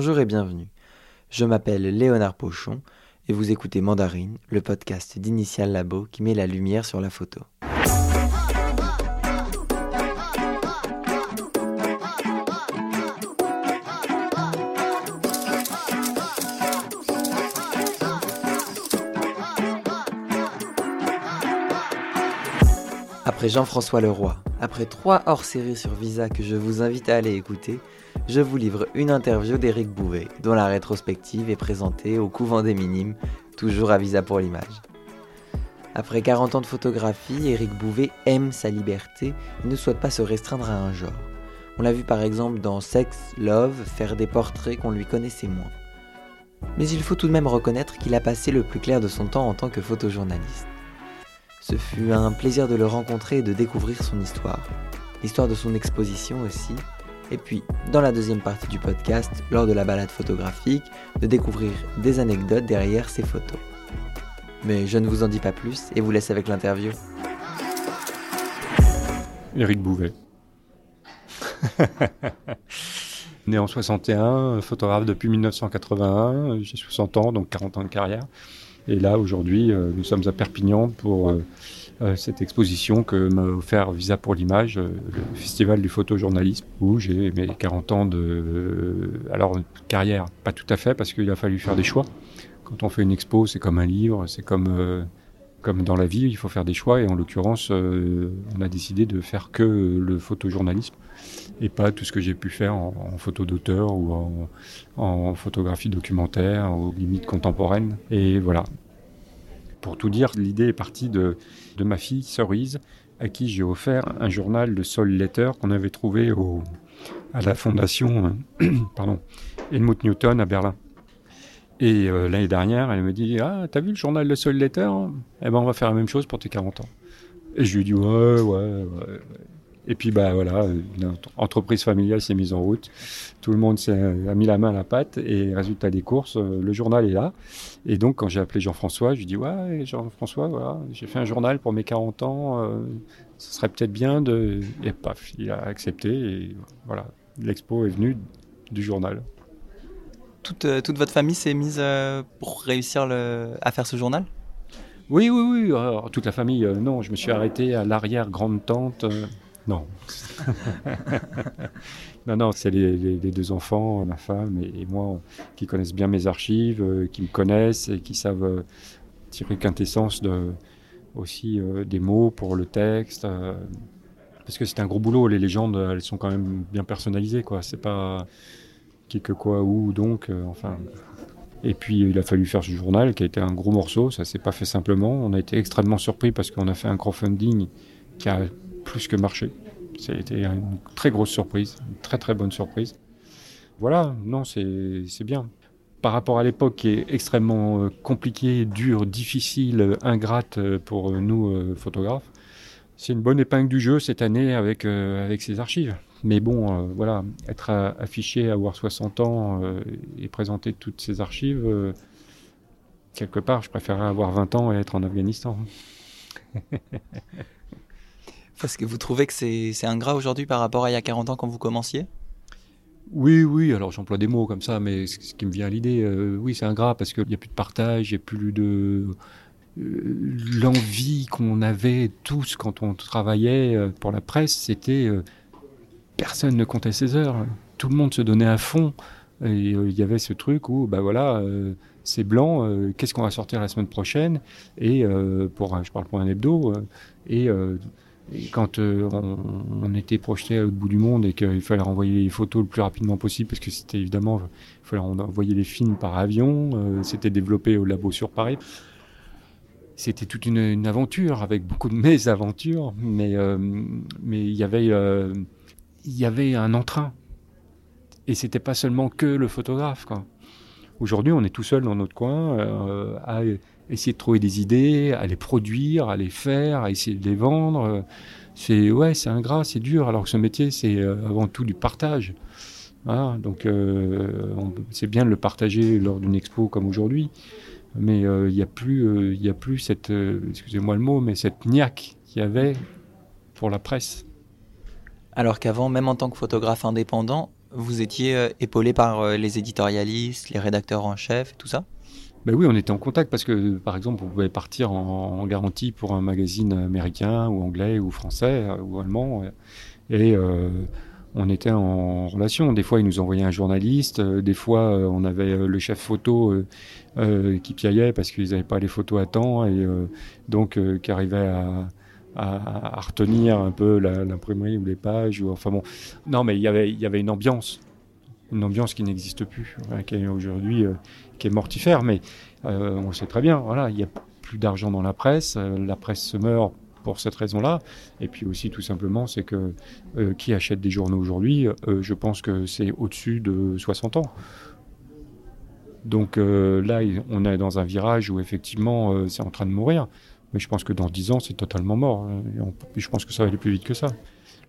Bonjour et bienvenue. Je m'appelle Léonard Pochon et vous écoutez Mandarine, le podcast d'Initial Labo qui met la lumière sur la photo. Après Jean-François Leroy, après trois hors-séries sur Visa que je vous invite à aller écouter, je vous livre une interview d'Éric Bouvet, dont la rétrospective est présentée au couvent des Minimes, toujours à Visa pour l'image. Après 40 ans de photographie, Éric Bouvet aime sa liberté et ne souhaite pas se restreindre à un genre. On l'a vu par exemple dans Sex, Love faire des portraits qu'on lui connaissait moins. Mais il faut tout de même reconnaître qu'il a passé le plus clair de son temps en tant que photojournaliste. Ce fut un plaisir de le rencontrer et de découvrir son histoire, l'histoire de son exposition aussi, et puis, dans la deuxième partie du podcast, lors de la balade photographique, de découvrir des anecdotes derrière ses photos. Mais je ne vous en dis pas plus et vous laisse avec l'interview. Éric Bouvet. Né en 61, photographe depuis 1981, j'ai 60 ans, donc 40 ans de carrière. Et là, aujourd'hui, euh, nous sommes à Perpignan pour euh, euh, cette exposition que m'a offert Visa pour l'image, le festival du photojournalisme, où j'ai mes 40 ans de alors carrière, pas tout à fait, parce qu'il a fallu faire des choix. Quand on fait une expo, c'est comme un livre, c'est comme comme dans la vie, il faut faire des choix. Et en l'occurrence, on a décidé de faire que le photojournalisme et pas tout ce que j'ai pu faire en, photo d'auteur ou en, photographie documentaire ou limite contemporaine. Et voilà. Pour tout dire, l'idée est partie de, ma fille, Cerise, à qui j'ai offert un journal de Sol Letter qu'on avait trouvé à la fondation pardon, Helmut Newton à Berlin. Et euh, l'année dernière, elle me dit Ah, t'as vu le journal de Sol Letter Eh ben, on va faire la même chose pour tes 40 ans. Et je lui dis Ouais, ouais, ouais. Et puis bah voilà, une entreprise familiale s'est mise en route. Tout le monde s'est a mis la main à la pâte et résultat des courses, euh, le journal est là. Et donc quand j'ai appelé Jean-François, je lui dis ouais Jean-François, voilà, j'ai fait un journal pour mes 40 ans, euh, ce serait peut-être bien de et paf, il a accepté et voilà, l'expo est venue du journal. Toute, euh, toute votre famille s'est mise pour réussir le, à faire ce journal? Oui, oui, oui. toute la famille, non. Je me suis arrêté à l'arrière-grande-tante. Non. non, non, c'est les, deux enfants, ma femme et, moi, qui connaissent bien mes archives, euh, qui me connaissent et qui savent euh, tirer quintessence aussi euh, des mots pour le texte. parce que c'est un gros boulot, les légendes, elles sont quand même bien personnalisées, quoi. C'est pas qui que quoi, où, donc, enfin. Et puis il a fallu faire ce journal qui a été un gros morceau, ça s'est pas fait simplement. On a été extrêmement surpris parce qu'on a fait un crowdfunding qui a plus que marché. C'était une très grosse surprise, une très très bonne surprise. Voilà, non, c'est bien. Par rapport à l'époque qui est extrêmement euh, compliquée, dure, difficile, ingrate euh, pour nous euh, photographes, c'est une bonne épingle du jeu cette année avec, avec ces archives. Mais bon, voilà, être affiché, avoir 60 ans et présenter toutes ces archives, quelque part, je préférerais avoir 20 ans et être en Afghanistan. Parce que vous trouvez que c'est ingrat aujourd'hui par rapport à il y a 40 ans quand vous commenciez? Oui, oui, alors j'emploie des mots comme ça, mais ce qui me vient à l'idée, euh, oui, c'est ingrat parce qu'il n'y a plus de partage, il n'y a plus de. Euh, l'envie qu'on avait tous quand on travaillait euh, pour la presse, c'était. personne ne comptait ses heures. Tout le monde se donnait à fond. Et il y avait ce truc où, ben voilà, c'est blanc, qu'est-ce qu'on va sortir la semaine prochaine? Et pour, je parle pour un hebdo, et quand euh, on, était projeté à l'autre bout du monde et qu'il fallait renvoyer les photos le plus rapidement possible, parce que c'était évidemment, il fallait envoyer les films par avion, euh, c'était développé au labo sur Paris. C'était toute une, aventure avec beaucoup de mésaventures, mais euh, mais il y avait y avait un entrain et c'était pas seulement que le photographe. Aujourd'hui, on est tout seul dans notre coin à essayer de trouver des idées, à les produire, à les faire, à essayer de les vendre. C'est ouais, c'est ingrat, c'est dur. Alors que ce métier, c'est euh, avant tout du partage. donc euh, c'est bien de le partager lors d'une expo comme aujourd'hui, mais euh, il n'y a plus, il a plus cette, excusez-moi le mot, mais cette niaque qu'il y avait pour la presse. Alors qu'avant, même en tant que photographe indépendant, Vous étiez épaulé par les éditorialistes, les rédacteurs en chef tout ça? Ben oui, on était en contact parce que, par exemple, vous pouvez partir en, garantie pour un magazine américain ou anglais ou français ou allemand. Et on était en relation. Des fois, ils nous envoyaient un journaliste. des fois, on avait le chef photo qui piaillait parce qu'ils n'avaient pas les photos à temps et donc qui arrivait à, à, retenir un peu l'imprimerie ou les pages. Ou, enfin bon, non, mais il y avait, il y avait une ambiance, une ambiance qui n'existe plus, qui est aujourd'hui, euh, mortifère. Mais euh, on le sait très bien. Voilà, il n'y a plus d'argent dans la presse. Euh, la presse se meurt pour cette raison-là. Et puis aussi, tout simplement, c'est que qui achète des journaux aujourd'hui, je pense que c'est au-dessus de 60 ans. Donc là, on est dans un virage où effectivement, c'est en train de mourir. Mais je pense que dans 10 ans, c'est totalement mort. Hein. Et, je pense que ça va aller plus vite que ça.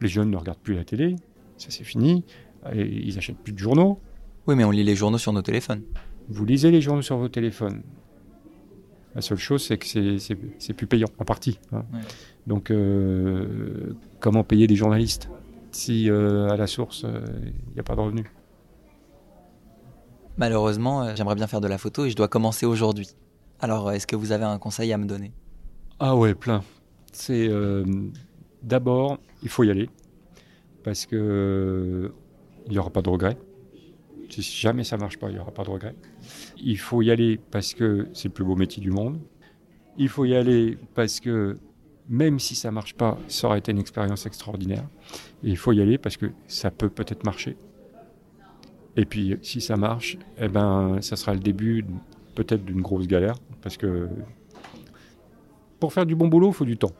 Les jeunes ne regardent plus la télé, ça c'est fini. Et ils achètent plus de journaux. Oui, mais on lit les journaux sur nos téléphones. Vous lisez les journaux sur vos téléphones. La seule chose, c'est que c'est plus payant, en partie. Hein. Donc, euh, comment payer des journalistes si euh, à la source, il euh, n'y a pas de revenus? Malheureusement, j'aimerais bien faire de la photo et je dois commencer aujourd'hui. Alors, est-ce que vous avez un conseil à me donner? Ah ouais, plein. C'est euh, d'abord, il faut y aller parce que il n'y aura pas de regret. Si jamais ça marche pas, il n'y aura pas de regret. Il faut y aller parce que c'est le plus beau métier du monde. Il faut y aller parce que même si ça marche pas, ça aurait été une expérience extraordinaire. Il faut y aller parce que ça peut peut-être marcher. Et puis si ça marche, eh ben ça sera le début peut-être d'une grosse galère parce que pour faire du bon boulot, il faut du temps.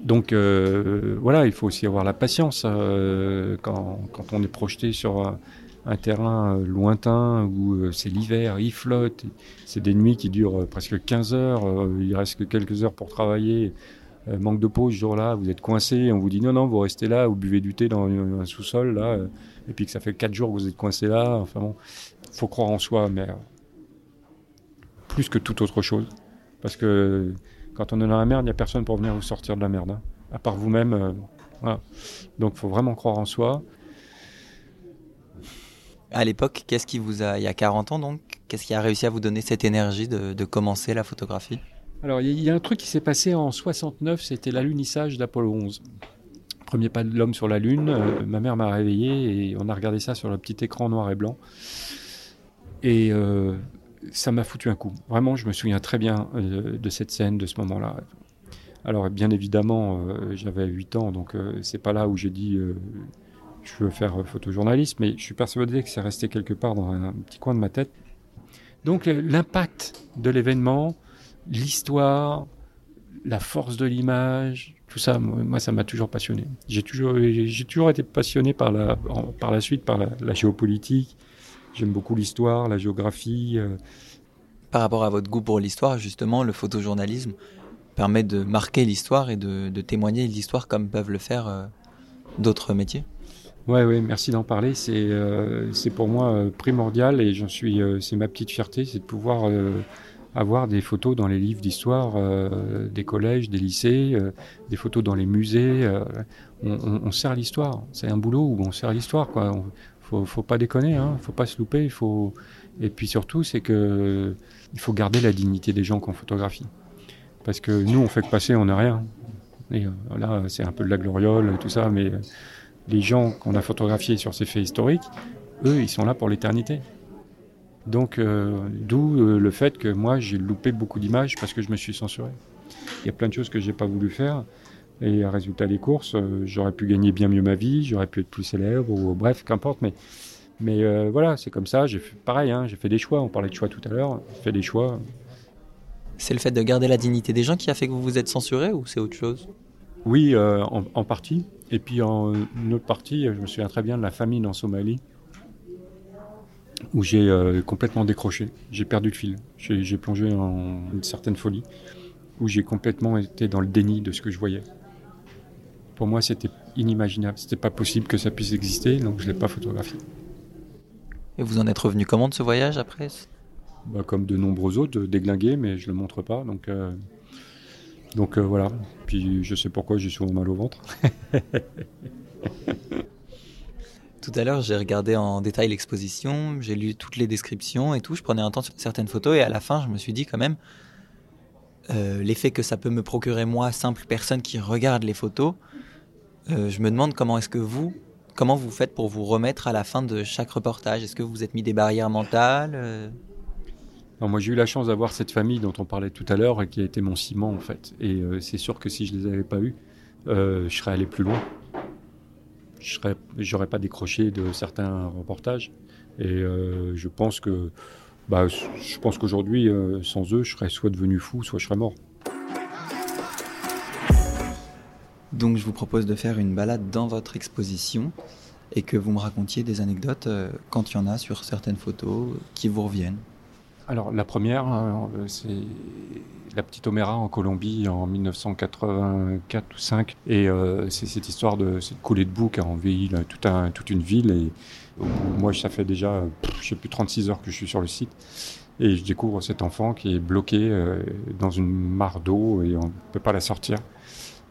Donc euh, voilà, il faut aussi avoir la patience euh, quand, on est projeté sur un, terrain euh, lointain où c'est l'hiver, il flotte, c'est des nuits qui durent presque 15 heures, il reste que quelques heures pour travailler, manque de pause ce jour-là, vous êtes coincé, on vous dit non, non, vous restez là, vous buvez du thé dans un sous-sol, là, et puis que ça fait 4 jours que vous êtes coincé là, enfin bon, faut croire en soi, mais plus que toute autre chose. Parce que quand on est dans la merde, il n'y a personne pour venir vous sortir de la merde, hein. à part vous-même. Euh, Donc il faut vraiment croire en soi. À l'époque, qu'est-ce qui vous a, il y a 40 ans donc, qu'est-ce qui a réussi à vous donner cette énergie de, commencer la photographie? Alors il y, a un truc qui s'est passé en 69, c'était l'alunissage d'Apollo 11 premier pas de l'homme sur la Lune. Euh, ma mère m'a réveillé et on a regardé ça sur le petit écran noir et blanc. Et euh, ça m'a foutu un coup. Vraiment, je me souviens très bien euh, de cette scène, de ce moment-là. Alors, bien évidemment, euh, j'avais 8 ans, donc euh, c'est pas là où j'ai dit je veux faire photojournaliste, mais je suis persuadé que c'est resté quelque part dans un, petit coin de ma tête. Donc, l'impact de l'événement, l'histoire, la force de l'image, tout ça, moi, ça m'a toujours passionné. J'ai toujours, j'ai toujours été passionné par la, par la suite, par la géopolitique, J'aime beaucoup l'histoire, la géographie. Euh. Par rapport à votre goût pour l'histoire, justement, le photojournalisme permet de marquer l'histoire et de, témoigner l'histoire comme peuvent le faire euh, d'autres métiers? Ouais, ouais, merci d'en parler. C'est euh, pour moi primordial et j'en suis. c'est ma petite fierté, c'est de pouvoir avoir des photos dans les livres d'histoire des collèges, des lycées, des photos dans les musées. On, on, sert l'histoire. C'est un boulot où on sert l'histoire. Quoi faut, faut pas déconner, hein, faut pas se louper. Faut... Et puis surtout, c'est que il faut garder la dignité des gens qu'on photographie. Parce que nous, on fait que passer, on n'a rien. Et euh, là, c'est un peu de la gloriole, tout ça, mais les gens qu'on a photographiés sur ces faits historiques, eux, ils sont là pour l'éternité. Donc, euh, d'où euh, le fait que moi, j'ai loupé beaucoup d'images parce que je me suis censuré. Il y a plein de choses que j'ai pas voulu faire. Et résultat des courses, euh, j'aurais pu gagner bien mieux ma vie, j'aurais pu être plus célèbre, ou bref, qu'importe. Mais, mais euh, voilà, c'est comme ça. J'ai fait pareil, hein, j'ai fait des choix. On parlait de choix tout à l'heure. J'ai fait des choix. C'est le fait de garder la dignité des gens qui a fait que vous vous êtes censuré ou c'est autre chose? Oui, euh, en, partie. Et puis en une autre partie, je me souviens très bien de la famine en Somalie où j'ai complètement décroché. J'ai perdu le fil. J'ai plongé en une certaine folie où j'ai complètement été dans le déni de ce que je voyais. Pour moi, c'était inimaginable. C'était pas possible que ça puisse exister, donc je l'ai pas photographié. Et vous en êtes revenu comment de ce voyage après? Bah, Comme de nombreux autres, déglingués, mais je le montre pas. Donc, euh, donc euh, voilà. Puis je sais pourquoi j'ai souvent mal au ventre. Tout à l'heure, j'ai regardé en détail l'exposition, j'ai lu toutes les descriptions et tout. Je prenais un temps sur certaines photos et à la fin, je me suis dit quand même, euh, l'effet que ça peut me procurer moi, simple personne qui regarde les photos, euh, je me demande comment est-ce que vous, comment vous faites pour vous remettre à la fin de chaque reportage? Est-ce que vous vous êtes mis des barrières mentales euh? Moi j'ai eu la chance d'avoir cette famille dont on parlait tout à l'heure et qui a été mon ciment en fait. Et c'est sûr que si je les avais pas eus, je serais allé plus loin je n'aurais pas décroché de certains reportages. Et euh, je pense que, bah, je pense qu'aujourd'hui, euh, sans eux, je serais soit devenu fou, soit je serais mort. Donc, je vous propose de faire une balade dans votre exposition et que vous me racontiez des anecdotes euh, quand il y en a sur certaines photos qui vous reviennent. Alors, la première, c'est la petite Oméra en Colombie en 1984 ou 5 et euh, c'est cette histoire de cette coulée de boue qui a envahi toute une ville. Et moi ça fait déjà je sais plus 36 heures que je suis sur le site. Et je découvre cet enfant qui est bloqué euh, dans une mare d'eau et on ne peut pas la sortir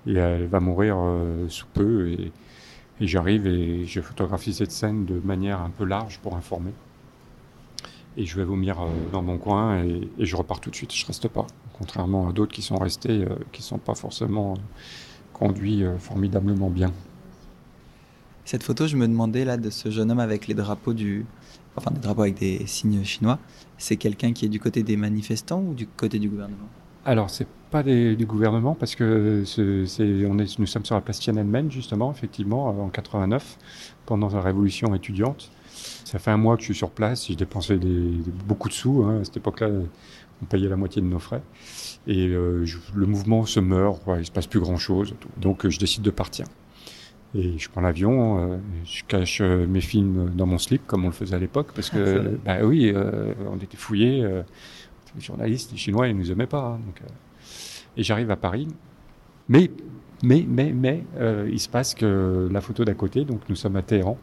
et elle va mourir euh, sous peu et, j'arrive et je photographie cette scène de manière un peu large pour informer et je vais vomir dans mon coin et, je repars tout de suite, je reste pas contrairement à d'autres qui sont restés, euh, qui sont pas forcément conduits euh, formidablement bien. Cette photo, je me demandais là de ce jeune homme avec les drapeaux du, enfin des drapeaux avec des signes chinois. C'est quelqu'un qui est du côté des manifestants ou du côté du gouvernement? Alors c'est pas du gouvernement parce que c'est, on est, nous sommes sur la place Tiananmen justement, effectivement, en 89, pendant la révolution étudiante. Ça fait un mois que je suis sur place, j'ai dépensé beaucoup de sous. Hein, à cette époque-là, on payait la moitié de nos frais. Et euh, le mouvement se meurt, il il se passe plus grand-chose. Donc euh, je décide de partir. Et je prends l'avion, euh, je cache mes films dans mon slip, comme on le faisait à l'époque, parce que, bah oui, on était fouillés. Les journalistes, les Chinois, ils nous aimaient pas. Hein, donc, et j'arrive à Paris. Mais, mais, mais, mais, il se passe que la photo d'à côté, donc nous sommes à Téhéran,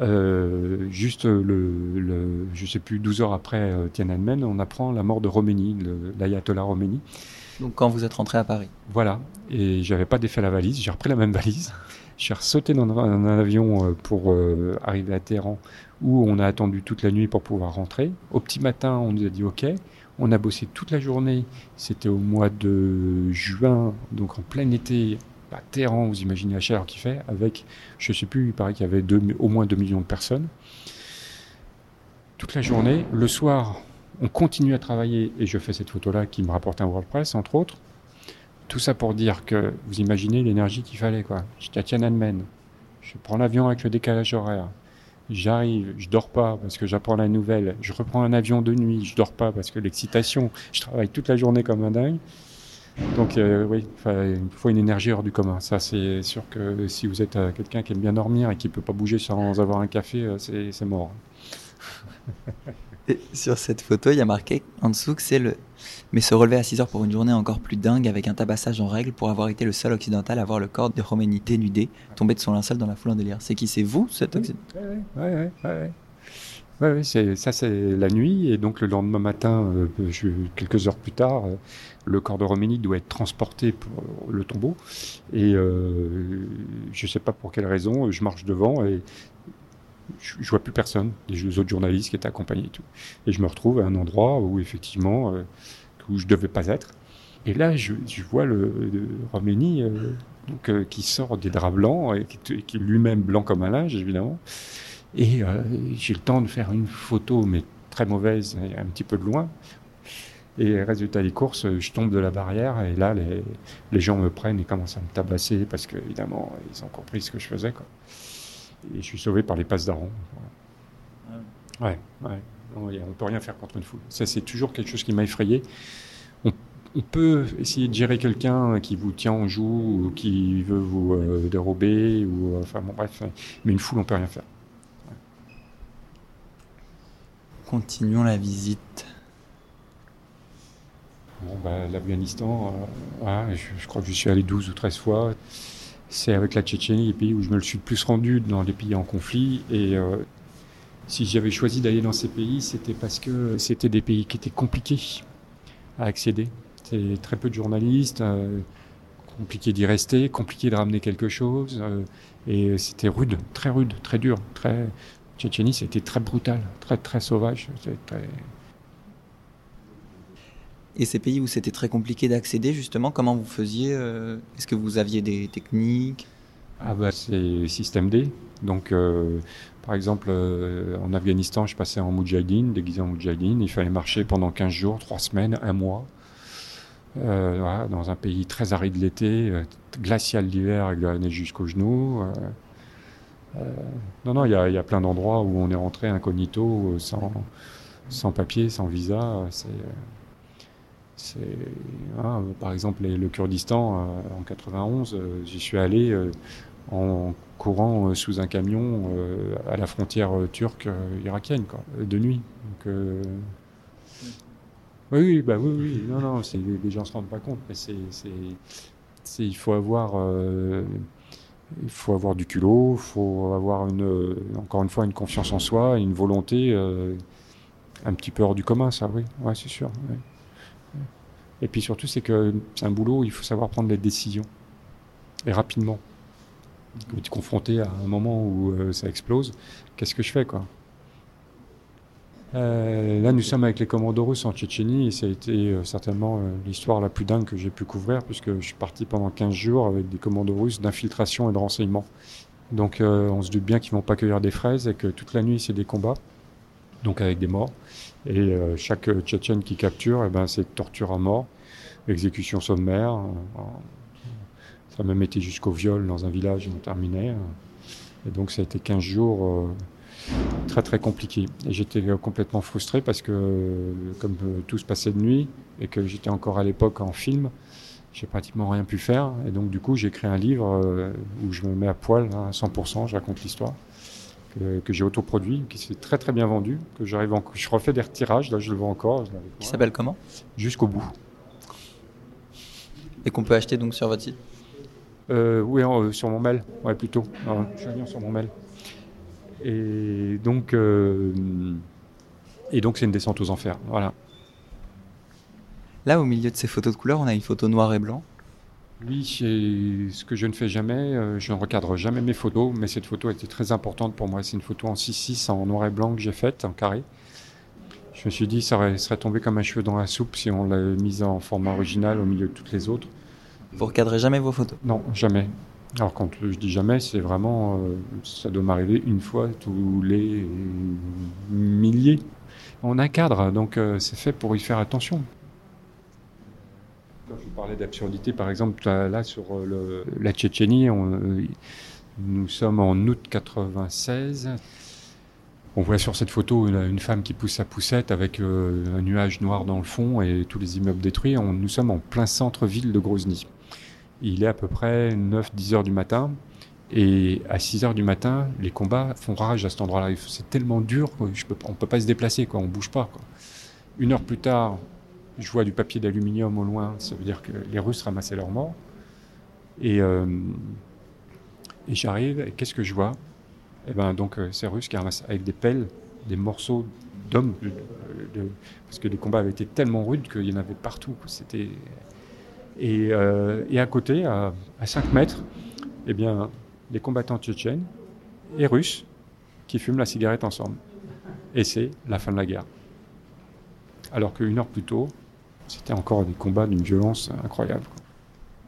euh, juste le, le, je sais plus, 12 heures après euh, Tiananmen, on apprend la mort de Roménie, l'ayatollah Roménie. Donc quand vous êtes rentré à Paris Voilà, et j'avais pas défait la valise, j'ai repris la même valise. J'ai sauté dans un, avion euh, pour arriver à Téhéran, où on a attendu toute la nuit pour pouvoir rentrer. Au petit matin, on nous a dit OK. On a bossé toute la journée. C'était au mois de juin, donc en plein été, bah, Téhéran, vous imaginez la chaleur qu'il fait, avec, je ne sais plus, il paraît qu'il y avait au moins 2 millions de personnes. Toute la journée, le soir, on continue à travailler, et je fais cette photo-là qui me rapporte un WordPress, entre autres. Tout ça pour dire que vous imaginez l'énergie qu'il fallait, quoi. J'étais à Tiananmen, je prends l'avion avec le décalage horaire. J'arrive, je dors pas parce que j'apprends la nouvelle. Je reprends un avion de nuit, je dors pas parce que l'excitation. Je travaille toute la journée comme un dingue. Donc euh, oui, il faut une énergie hors du commun. Ça, c'est sûr que si vous êtes euh, quelqu'un qui aime bien dormir et qui peut pas bouger sans avoir un café, euh, c'est mort. Et sur cette photo, il y a marqué en dessous que c'est le. Mais se relever à 6 heures pour une journée encore plus dingue avec un tabassage en règle pour avoir été le seul occidental à voir le corps de Roménie dénudé tomber de son linceul dans la foule en délire. C'est qui? C'est vous, cet occidental Oui, oui, oui. Oui, ça c'est la nuit et donc le lendemain matin, quelques heures plus tard, le corps de Roménie doit être transporté pour le tombeau. Et euh, je ne sais pas pour quelle raison, je marche devant et je, ne vois plus personne, les autres journalistes qui étaient accompagnés et tout. Et je me retrouve à un endroit où effectivement, euh, où je devais pas être. Et là, je, vois le, Roménie euh, donc, qui sort des draps blancs, et qui, est lui-même blanc comme un linge, évidemment. Et j'ai le temps de faire une photo, mais très mauvaise, un petit peu de loin, et résultat des courses, je tombe de la barrière et là, les, les gens me prennent et commencent à me tabasser parce qu'évidemment, ils ont compris ce que je faisais. Quoi. Et je suis sauvé par les passes d'Aron. Ah ouais, ouais. On ne peut rien faire contre une foule. Ça, c'est toujours quelque chose qui m'a effrayé. On, peut essayer de gérer quelqu'un qui vous tient en joue ou qui veut vous euh, dérober, ou, enfin bon, bref, mais une foule, on peut rien faire. Continuons la visite. Bon, bah, L'Afghanistan, euh, je, crois que je suis allé 12 ou 13 fois. C'est avec la Tchétchénie, les pays où je me le suis le plus rendu dans les pays en conflit. Et euh, si j'avais choisi d'aller dans ces pays, c'était parce que c'était des pays qui étaient compliqués à accéder. C'est très peu de journalistes, euh, compliqué d'y rester, compliqué de ramener quelque chose. et c'était rude, très rude, très dur. Très... Tchétchénie, c'était très brutal, très, très sauvage. Et ces pays où c'était très compliqué d'accéder, justement, comment vous faisiez Est-ce que vous aviez des techniques? Ah bah c'est système D. Donc par exemple, euh, en Afghanistan, je passais en Moudjahidine, déguisé en Moudjahidine. Il fallait marcher pendant 15 jours, 3 semaines, 1 mois, euh, dans un pays très aride l'été, euh, glacial l'hiver avec de la neige jusqu'aux genoux. non, non, il y, a plein d'endroits où on est rentré incognito, sans, sans papier, sans visa. C'est, par exemple, le Kurdistan, en 91, j'y suis allé en courant euh, sous un camion euh, à la frontière euh, turque irakienne, de nuit. Oui, bah oui, oui, non, non, les gens se rendent pas compte, il faut avoir, il faut avoir du culot, il faut avoir encore une fois, une confiance en soi, une volonté un petit peu hors du commun, ça, oui, c'est sûr. Et puis surtout, c'est que c'est un boulot, il faut savoir prendre des décisions. Et rapidement. Quand tu es confronté à un moment où euh, ça explose, qu'est-ce que je fais quoi? Euh, là, nous sommes avec les commandos russes en Tchétchénie et ça a été euh, certainement l'histoire la plus dingue que j'ai pu couvrir puisque je suis parti pendant 15 jours avec des commandos russes d'infiltration et de renseignement. Donc on se doute bien qu'ils vont pas cueillir des fraises et que toute la nuit c'est des combats, donc avec des morts. Et chaque Tchétchène qui capture, eh ben, c'est torture à mort, exécution sommaire, ça m'a même été jusqu'au viol dans un village on terminait. Et donc ça a été 15 jours euh, très très compliqués. Et j'étais complètement frustré parce que comme euh, tout se passait de nuit et que j'étais encore à l'époque en film, j'ai pratiquement rien pu faire. Et donc du coup j'ai écrit un livre euh, où je me mets à poil hein, à 100%, je raconte l'histoire. Que, j'ai autoproduit, qui s'est très très bien vendu, que j'arrive en... je refais des retirages, là je le vois encore. Qui s'appelle comment? Jusqu'au bout. Et qu'on peut acheter donc sur votre site? Euh, oui, euh, sur mon mail, ouais, plutôt. je viens sur mon mail. Et donc, euh, et donc c'est une descente aux enfers. Voilà. Là, au milieu de ces photos de couleur, on a une photo noir et blanc. Oui, c'est ce que je ne fais jamais. je ne recadre jamais mes photos, mais cette photo était très importante pour moi. C'est une photo en 6-6 en noir et blanc que j'ai faite, en carré. Je me suis dit, ça serait tombé comme un cheveu dans la soupe si on l'avait mise en format original au milieu de toutes les autres. Vous recadrez jamais vos photos? Non, jamais. Alors quand je dis jamais, c'est vraiment, euh, ça doit m'arriver une fois tous les milliers. On a un cadre, donc euh, c'est fait pour y faire attention. Quand je parlais d'absurdité, par exemple, là sur euh, la Tchétchénie, nous sommes en août 96. On voit sur cette photo une, femme qui pousse sa poussette avec un nuage noir dans le fond et tous les immeubles détruits. nous sommes en plein centre-ville de Grozny. Il est à peu près 9-10 heures du matin. Et à 6 heures du matin, les combats font rage à cet endroit-là. C'est tellement dur qu'on ne peut pas se déplacer, on ne bouge pas. Une heure plus tard, je vois du papier d'aluminium au loin, ça veut dire que les Russes ramassaient leurs morts. Et, euh, et j'arrive, et qu'est-ce que je vois? Eh ben donc euh, ces Russes qui ramassent avec des pelles des morceaux d'hommes, parce que les combats avaient été tellement rudes qu'il y en avait partout. C'était euh, et, à côté, à, 5 mètres, eh bien, les combattants tchétchènes et russes qui fument la cigarette ensemble. Et c'est la fin de la guerre. Alors qu'une heure plus tôt, c'était encore des combats d'une violence incroyable.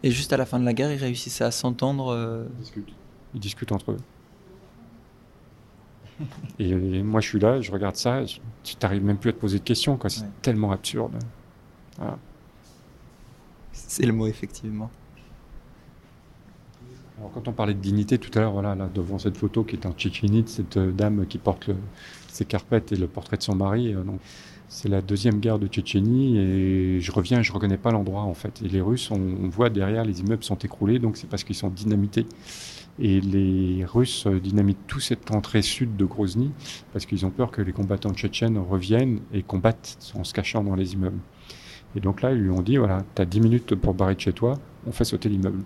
Et juste à la fin de la guerre, ils réussissaient à s'entendre euh, Ils discutent. Ils discutent entre eux. et, moi, je suis là, je regarde ça, tu n'arrives même plus à te poser de questions. C'est tellement absurde. Voilà. C'est le mot, effectivement. Alors, quand on parlait de dignité tout à l'heure, voilà, là, devant cette photo qui est en tchétchénite, cette euh, dame qui porte ses carpettes et le portrait de son mari. Euh, donc, c'est la deuxième guerre de Tchétchénie et je reviens, je reconnais pas l'endroit en fait. Et les Russes, on, voit derrière, les immeubles sont écroulés, donc c'est parce qu'ils sont dynamités. Et les Russes dynamitent tout cette entrée sud de Grozny parce qu'ils ont peur que les combattants tchétchènes reviennent et combattent en se cachant dans les immeubles. Et donc là, ils lui ont dit, voilà, tu as 10 minutes pour barrer de chez toi, on fait sauter l'immeuble.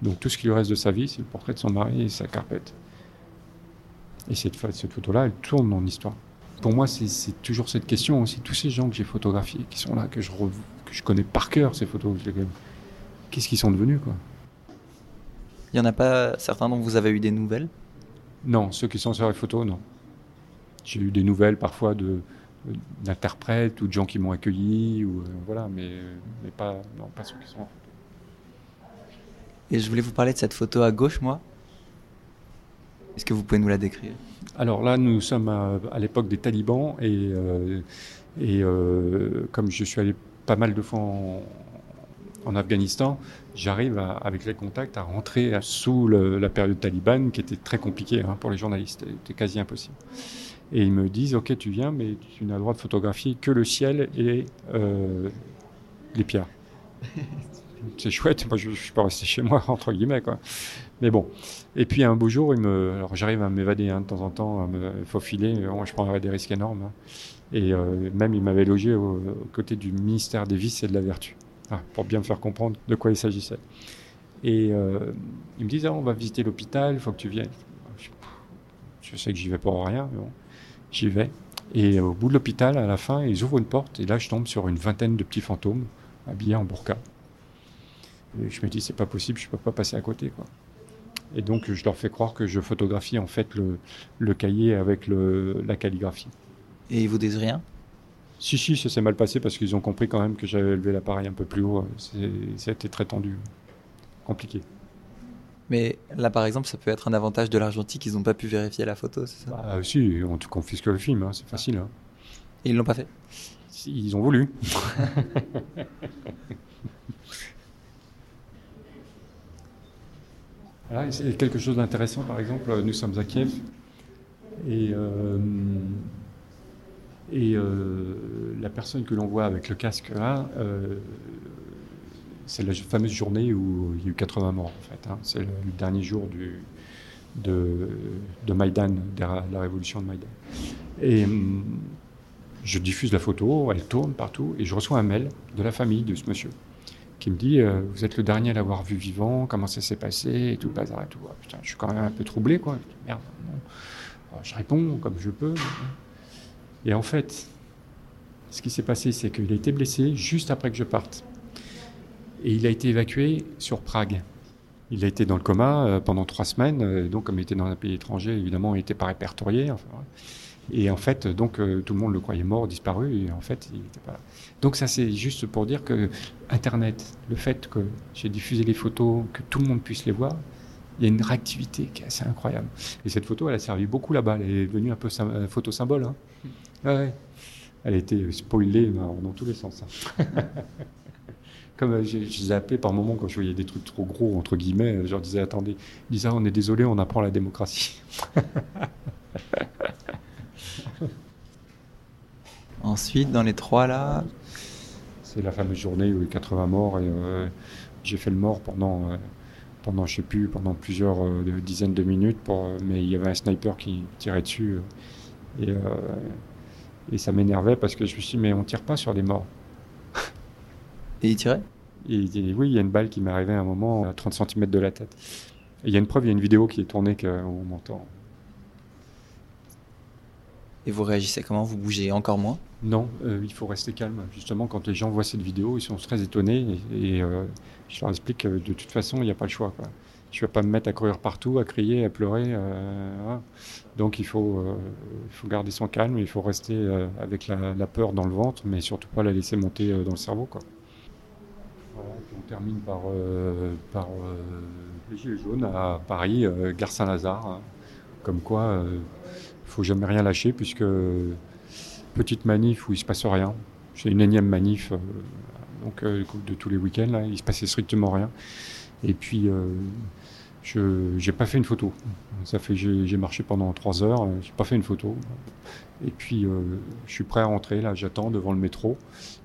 Donc tout ce qui lui reste de sa vie, c'est le portrait de son mari et sa carpette. Et cette, photo-là, elle tourne dans l'histoire. Pour moi, c'est toujours cette question aussi. Tous ces gens que j'ai photographiés, qui sont là, que je, que je connais par cœur, ces photos, qu'est-ce qu'ils sont devenus, quoi? Il n'y en a pas certains dont vous avez eu des nouvelles? Non, ceux qui sont sur les photos, non. J'ai eu des nouvelles parfois de d'interprètes ou de gens qui m'ont accueilli, ou, voilà, mais, mais pas, non, pas ceux qui sont en photo. Et je voulais vous parler de cette photo à gauche, moi. Est-ce que vous pouvez nous la décrire? Alors là, nous sommes à, l'époque des talibans et, euh, et euh, comme je suis allé pas mal de fois en, Afghanistan, j'arrive avec les contacts à rentrer sous la période talibane qui était très compliquée hein, pour les journalistes, c'était quasi impossible. Et ils me disent, ok, tu viens, mais tu n'as le droit de photographier que le ciel et euh, les pierres. c'est chouette, moi je ne suis pas resté chez moi, entre guillemets. Quoi. Mais bon. Et puis un beau jour, il me... alors j'arrive à m'évader hein, de temps en temps, à me faufiler, moi je prendrais des risques énormes. Hein. Et euh, même il m'avait logé aux côtés du ministère des Vices et de la Vertu, ah, pour bien me faire comprendre de quoi il s'agissait. Et euh, ils me disent, ah, on va visiter l'hôpital, il faut que tu viennes. Je sais que j'y vais pour rien, mais bon, j'y vais. Et au bout de l'hôpital, à la fin, ils ouvrent une porte, et là je tombe sur une vingtaine de petits fantômes habillés en burqa. Et je me dis, c'est pas possible, je peux pas passer à côté. Quoi. Et donc, je leur fais croire que je photographie en fait le, le cahier avec le, la calligraphie. Et ils vous disent rien? Si, si, ça s'est mal passé parce qu'ils ont compris quand même que j'avais élevé l'appareil un peu plus haut. Ça a été très tendu, compliqué. Mais là, par exemple, ça peut être un avantage de l'argentique, ils n'ont pas pu vérifier la photo, c'est ça? Bah, Si, on te confisque le film, hein, c'est facile. Hein. Et ils l'ont pas fait? Ils ont voulu. c'est quelque chose d'intéressant, par exemple, nous sommes à Kiev et, euh, euh, la personne que l'on voit avec le casque là, euh, c'est la fameuse journée où il y a eu 80 morts en fait. Hein. C'est le, dernier jour de, de Maïdan, de la révolution de Maïdan. Et je diffuse la photo, elle tourne partout et je reçois un mail de la famille de ce monsieur qui me dit euh, Vous êtes le dernier à l'avoir vu vivant, comment ça s'est passé et tout, bazar et tout. Ah, putain, je suis quand même un peu troublé, quoi. Merde, je réponds comme je peux. Et en fait, ce qui s'est passé, c'est qu'il a été blessé juste après que je parte. Et il a été évacué sur Prague. Il a été dans le coma euh, pendant trois semaines. Euh, donc, comme il était dans un pays étranger, évidemment, il n'était pas répertorié. Et en fait, donc, euh, tout le monde le croyait mort, disparu, et en fait, il n'était pas là. Donc ça, c'est juste pour dire que Internet, le fait que j'ai diffusé les photos, que tout le monde puisse les voir, il y a une réactivité qui est assez incroyable. Et cette photo, elle a servi beaucoup là-bas. Elle est devenue un peu un photo symbole. Hein. Ouais. Elle a été spoilée dans, tous les sens. Hein. Comme euh, j'ai zappé par moments quand je voyais des trucs trop gros, entre guillemets, je leur disais attendez, disaient ah, on est désolé, on apprend la démocratie. Ensuite, dans les trois là. C'est la fameuse journée où il y a eu 80 morts et euh, j'ai fait le mort pendant, euh, pendant, je sais plus, pendant plusieurs euh, dizaines de minutes, pour, mais il y avait un sniper qui tirait dessus et, et ça m'énervait parce que je me suis dit, mais on tire pas sur les morts. Et il tirait? Et, Oui, il y a une balle qui m'est arrivée à un moment à 30 cm de la tête. il y a une preuve, il y a une vidéo qui est tournée qu'on m'entend. Et vous réagissez comment? Vous bougez encore moins? Non, euh, il faut rester calme. Justement, quand les gens voient cette vidéo, ils sont très étonnés et, euh, je leur explique que de toute façon, il n'y a pas le choix. Je ne vais pas me mettre à courir partout, à crier, à pleurer. Euh, Donc il faut, garder son calme, il faut rester avec la, peur dans le ventre, mais surtout pas la laisser monter dans le cerveau. Quoi. on termine par, par les Gilets jaunes à Paris, Gare Saint-Lazare. Hein. comme quoi faut jamais rien lâcher puisque petite manif où il se passe rien. C'est une énième manif, euh, donc euh, de tous les week-ends là, il se passait strictement rien. Et puis euh, je n'ai pas fait une photo. Ça fait j'ai marché pendant trois heures, j'ai pas fait une photo. Et puis je suis prêt à rentrer là, j'attends devant le métro.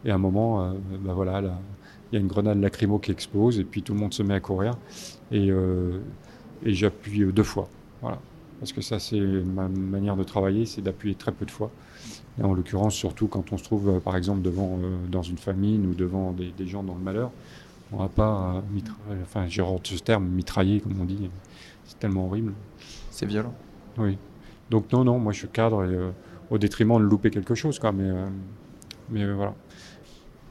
Et à un moment, bah voilà, il y a une grenade lacrymo qui explose et puis tout le monde se met à courir et, et j'appuie deux fois. Voilà parce que ça c'est ma manière de travailler, c'est d'appuyer très peu de fois. Et en l'occurrence, surtout quand on se trouve euh, par exemple devant euh, dans une famine ou devant des, gens dans le malheur, on va pas, euh, enfin j'ai ce terme, mitrailler comme on dit, c'est tellement horrible. C'est violent. Oui. Donc non, non, moi je cadre au détriment de louper quelque chose, quoi. Mais, mais voilà.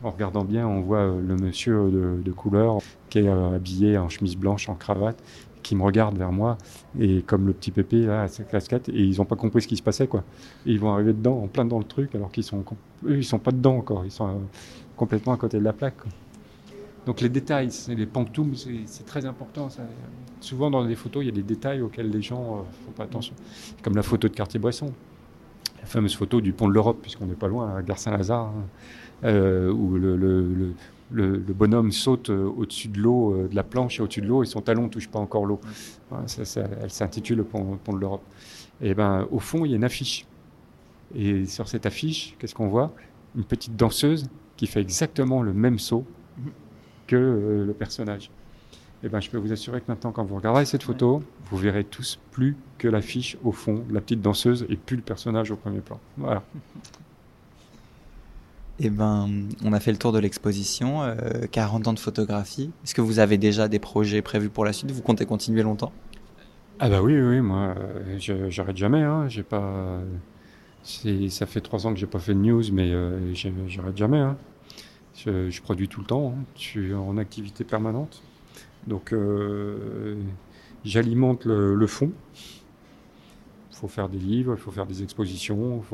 En regardant bien, on voit le monsieur de, de couleur qui est habillé en chemise blanche, en cravate, qui me regardent vers moi, et comme le petit pépé là, à sa casquette, et ils n'ont pas compris ce qui se passait, quoi. Ils vont arriver dedans, en plein dans le truc, alors qu'ils sont, ils sont pas dedans encore, ils sont euh, complètement à côté de la plaque. Donc les détails, les pantoums, c'est très important. Souvent dans les photos, il y a des détails auxquels les gens ne font pas attention. Comme la photo de Cartier-Bresson, la fameuse photo du pont de l'Europe, puisqu'on n'est pas loin, à Gare Saint-Lazare, hein, euh, où le, le- le- le- le bonhomme saute euh, au-dessus de l'eau, euh, de la planche et au-dessus de l'eau, et son talon ne touche pas encore l'eau. Voilà, ça- ça- elle s'intitule le pont, pont de l'Europe. Et ben, au fond, il y a une affiche. Et sur cette affiche, qu'est-ce qu'on voit? Une petite danseuse qui fait exactement le même saut que euh, le personnage. Et ben, je peux vous assurer que maintenant, quand vous regarderez cette photo, vous verrez tous plus que l'affiche au fond, la petite danseuse, et plus le personnage au premier plan. Voilà. Eh ben, on a fait le tour de l'exposition, euh, 40 ans de photographie. Est-ce que vous avez déjà des projets prévus pour la suite? Vous comptez continuer longtemps? Ah bah oui, oui, moi, euh, j'arrête jamais. Hein, j'ai pas. Ça fait trois ans que j'ai pas fait de news, mais euh, j'arrête jamais. hein. Je, produis tout le temps. hein. Je suis en activité permanente. Donc, euh, j'alimente le, le fond. Il faut faire des livres, il faut faire des expositions, il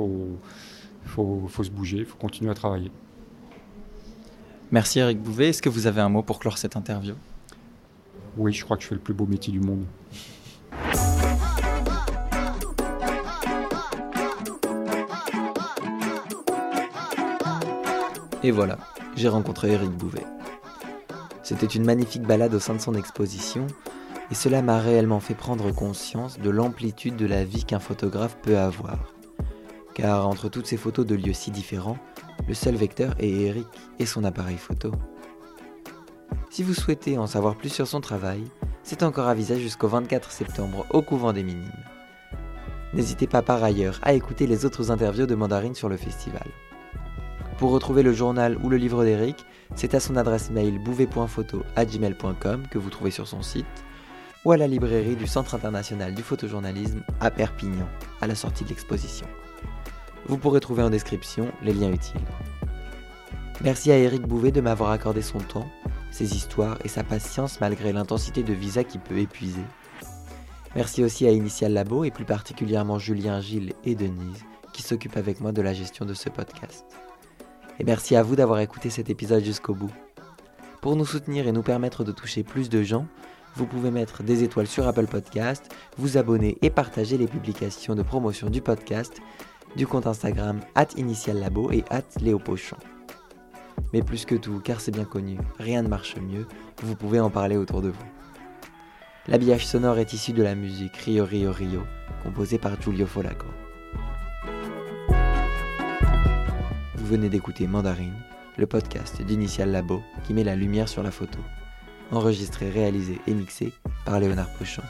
faut, faut se bouger, il faut continuer à travailler. Merci Eric Bouvet. Est-ce que vous avez un mot pour clore cette interview? Oui, je crois que je fais le plus beau métier du monde. Et voilà, j'ai rencontré Eric Bouvet. C'était une magnifique balade au sein de son exposition, et cela m'a réellement fait prendre conscience de l'amplitude de la vie qu'un photographe peut avoir. Car entre toutes ces photos de lieux si différents, le seul vecteur est Eric et son appareil photo. Si vous souhaitez en savoir plus sur son travail, c'est encore avisé jusqu'au 24 septembre au couvent des Minimes. N'hésitez pas par ailleurs à écouter les autres interviews de Mandarine sur le festival. Pour retrouver le journal ou le livre d'Eric, c'est à son adresse mail bouvet.photo@gmail.com que vous trouvez sur son site ou à la librairie du Centre international du photojournalisme à Perpignan, à la sortie de l'exposition. Vous pourrez trouver en description les liens utiles. Merci à Eric Bouvet de m'avoir accordé son temps, ses histoires et sa patience malgré l'intensité de visa qui peut épuiser. Merci aussi à Initial Labo et plus particulièrement Julien, Gilles et Denise qui s'occupent avec moi de la gestion de ce podcast. Et merci à vous d'avoir écouté cet épisode jusqu'au bout. Pour nous soutenir et nous permettre de toucher plus de gens, vous pouvez mettre des étoiles sur Apple Podcast, vous abonner et partager les publications de promotion du podcast du compte Instagram @initiallabo et @léopochon. Mais plus que tout, car c'est bien connu, rien ne marche mieux, vous pouvez en parler autour de vous. L'habillage sonore est issu de la musique Rio Rio Rio, composée par Giulio Folaco. Vous venez d'écouter Mandarine, le podcast d'Initial Labo qui met la lumière sur la photo. Enregistré, réalisé et mixé par Léonard Pochon.